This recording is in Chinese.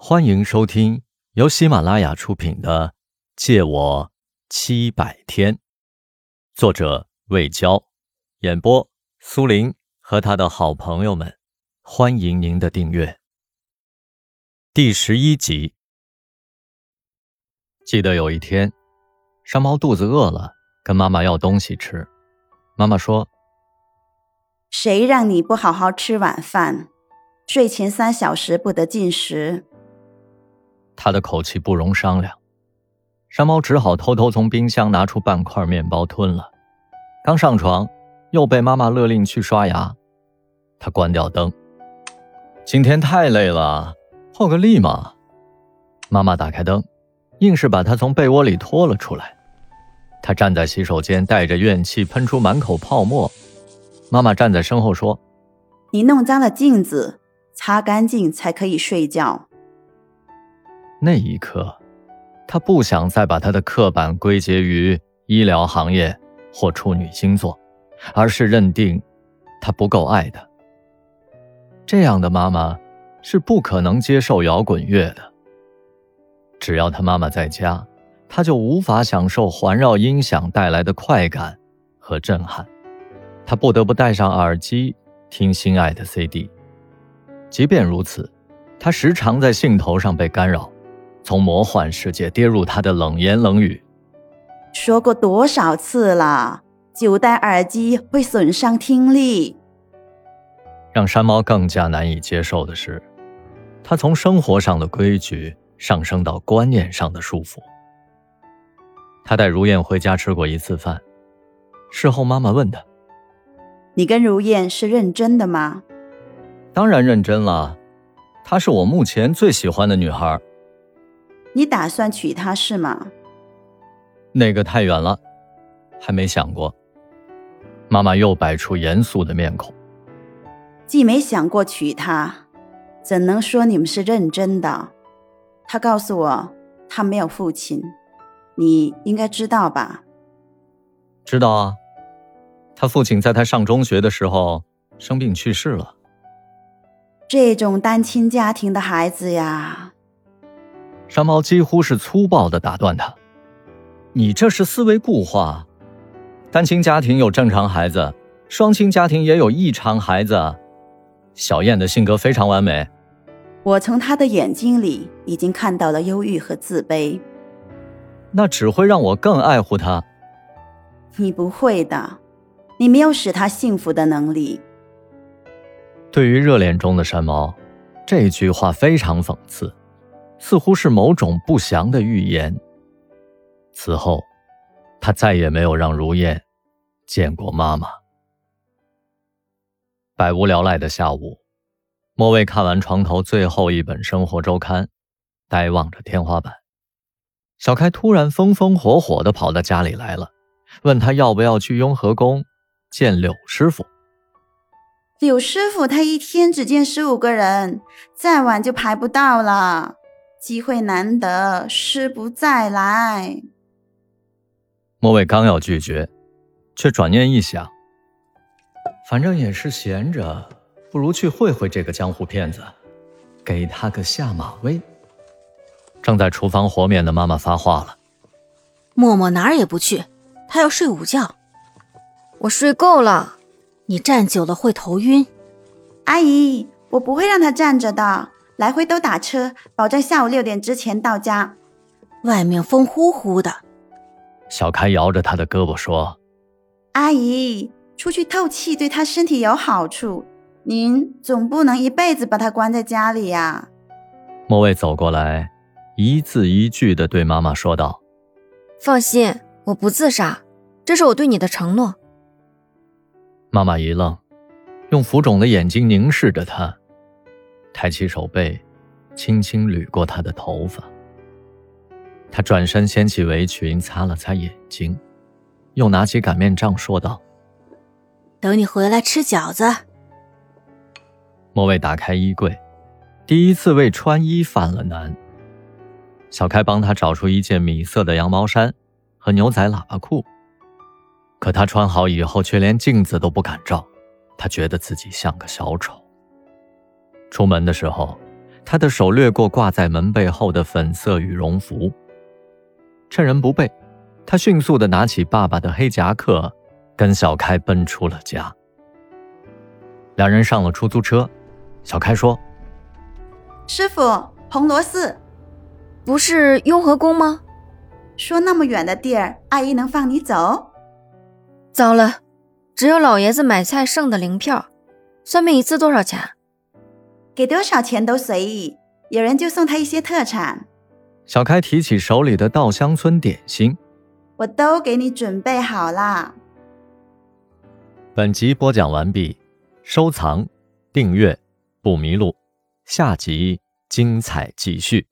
欢迎收听由喜马拉雅出品的《借我七百天》，作者魏娇，演播苏林和他的好朋友们。欢迎您的订阅。第十一集。记得有一天，山猫肚子饿了，跟妈妈要东西吃。妈妈说：“谁让你不好好吃晚饭？睡前三小时不得进食。”他的口气不容商量，山猫只好偷偷从冰箱拿出半块面包吞了。刚上床，又被妈妈勒令去刷牙。他关掉灯。今天太累了，泡个力嘛。妈妈打开灯，硬是把他从被窝里拖了出来。他站在洗手间，带着怨气，喷出满口泡沫。妈妈站在身后说：“你弄脏了镜子，擦干净才可以睡觉。”那一刻，他不想再把他的刻板归结于医疗行业或处女星座，而是认定他不够爱他。这样的妈妈是不可能接受摇滚乐的。只要他妈妈在家，他就无法享受环绕音响带来的快感和震撼。他不得不戴上耳机听心爱的 CD。即便如此，他时常在兴头上被干扰。从魔幻世界跌入他的冷言冷语。说过多少次了，久戴耳机会损伤听力。让山猫更加难以接受的是，他从生活上的规矩上升到观念上的束缚。他带如燕回家吃过一次饭，事后妈妈问他：“你跟如燕是认真的吗？”“当然认真了，她是我目前最喜欢的女孩。”你打算娶她是吗？那个太远了，还没想过。妈妈又摆出严肃的面孔。既没想过娶她，怎能说你们是认真的？她告诉我，她没有父亲，你应该知道吧？知道啊，他父亲在他上中学的时候生病去世了。这种单亲家庭的孩子呀。山猫几乎是粗暴的打断他：“你这是思维固化。单亲家庭有正常孩子，双亲家庭也有异常孩子。小燕的性格非常完美。我从她的眼睛里已经看到了忧郁和自卑。那只会让我更爱护她。你不会的，你没有使她幸福的能力。”对于热恋中的山猫，这句话非常讽刺。似乎是某种不祥的预言。此后，他再也没有让如燕见过妈妈。百无聊赖的下午，莫蔚看完床头最后一本生活周刊，呆望着天花板。小开突然风风火火的跑到家里来了，问他要不要去雍和宫见柳师傅。柳师傅他一天只见十五个人，再晚就排不到了。机会难得，失不再来。莫伟刚要拒绝，却转念一想，反正也是闲着，不如去会会这个江湖骗子，给他个下马威。正在厨房和面的妈妈发话了：“默默哪儿也不去，他要睡午觉。我睡够了，你站久了会头晕。阿姨，我不会让他站着的。”来回都打车，保证下午六点之前到家。外面风呼呼的，小开摇着他的胳膊说：“阿姨，出去透气对他身体有好处，您总不能一辈子把他关在家里呀。”莫蔚走过来，一字一句的对妈妈说道：“放心，我不自杀，这是我对你的承诺。”妈妈一愣，用浮肿的眼睛凝视着他。抬起手背，轻轻捋过他的头发。他转身掀起围裙，擦了擦眼睛，又拿起擀面杖说道：“等你回来吃饺子。”莫蔚打开衣柜，第一次为穿衣犯了难。小开帮他找出一件米色的羊毛衫和牛仔喇叭裤，可他穿好以后，却连镜子都不敢照，他觉得自己像个小丑。出门的时候，他的手掠过挂在门背后的粉色羽绒服，趁人不备，他迅速的拿起爸爸的黑夹克，跟小开奔出了家。两人上了出租车，小开说：“师傅，红螺寺，不是雍和宫吗？说那么远的地儿，阿姨能放你走？糟了，只有老爷子买菜剩的零票，算命一次多少钱？”给多少钱都随意，有人就送他一些特产。小开提起手里的稻香村点心，我都给你准备好啦。本集播讲完毕，收藏、订阅不迷路，下集精彩继续。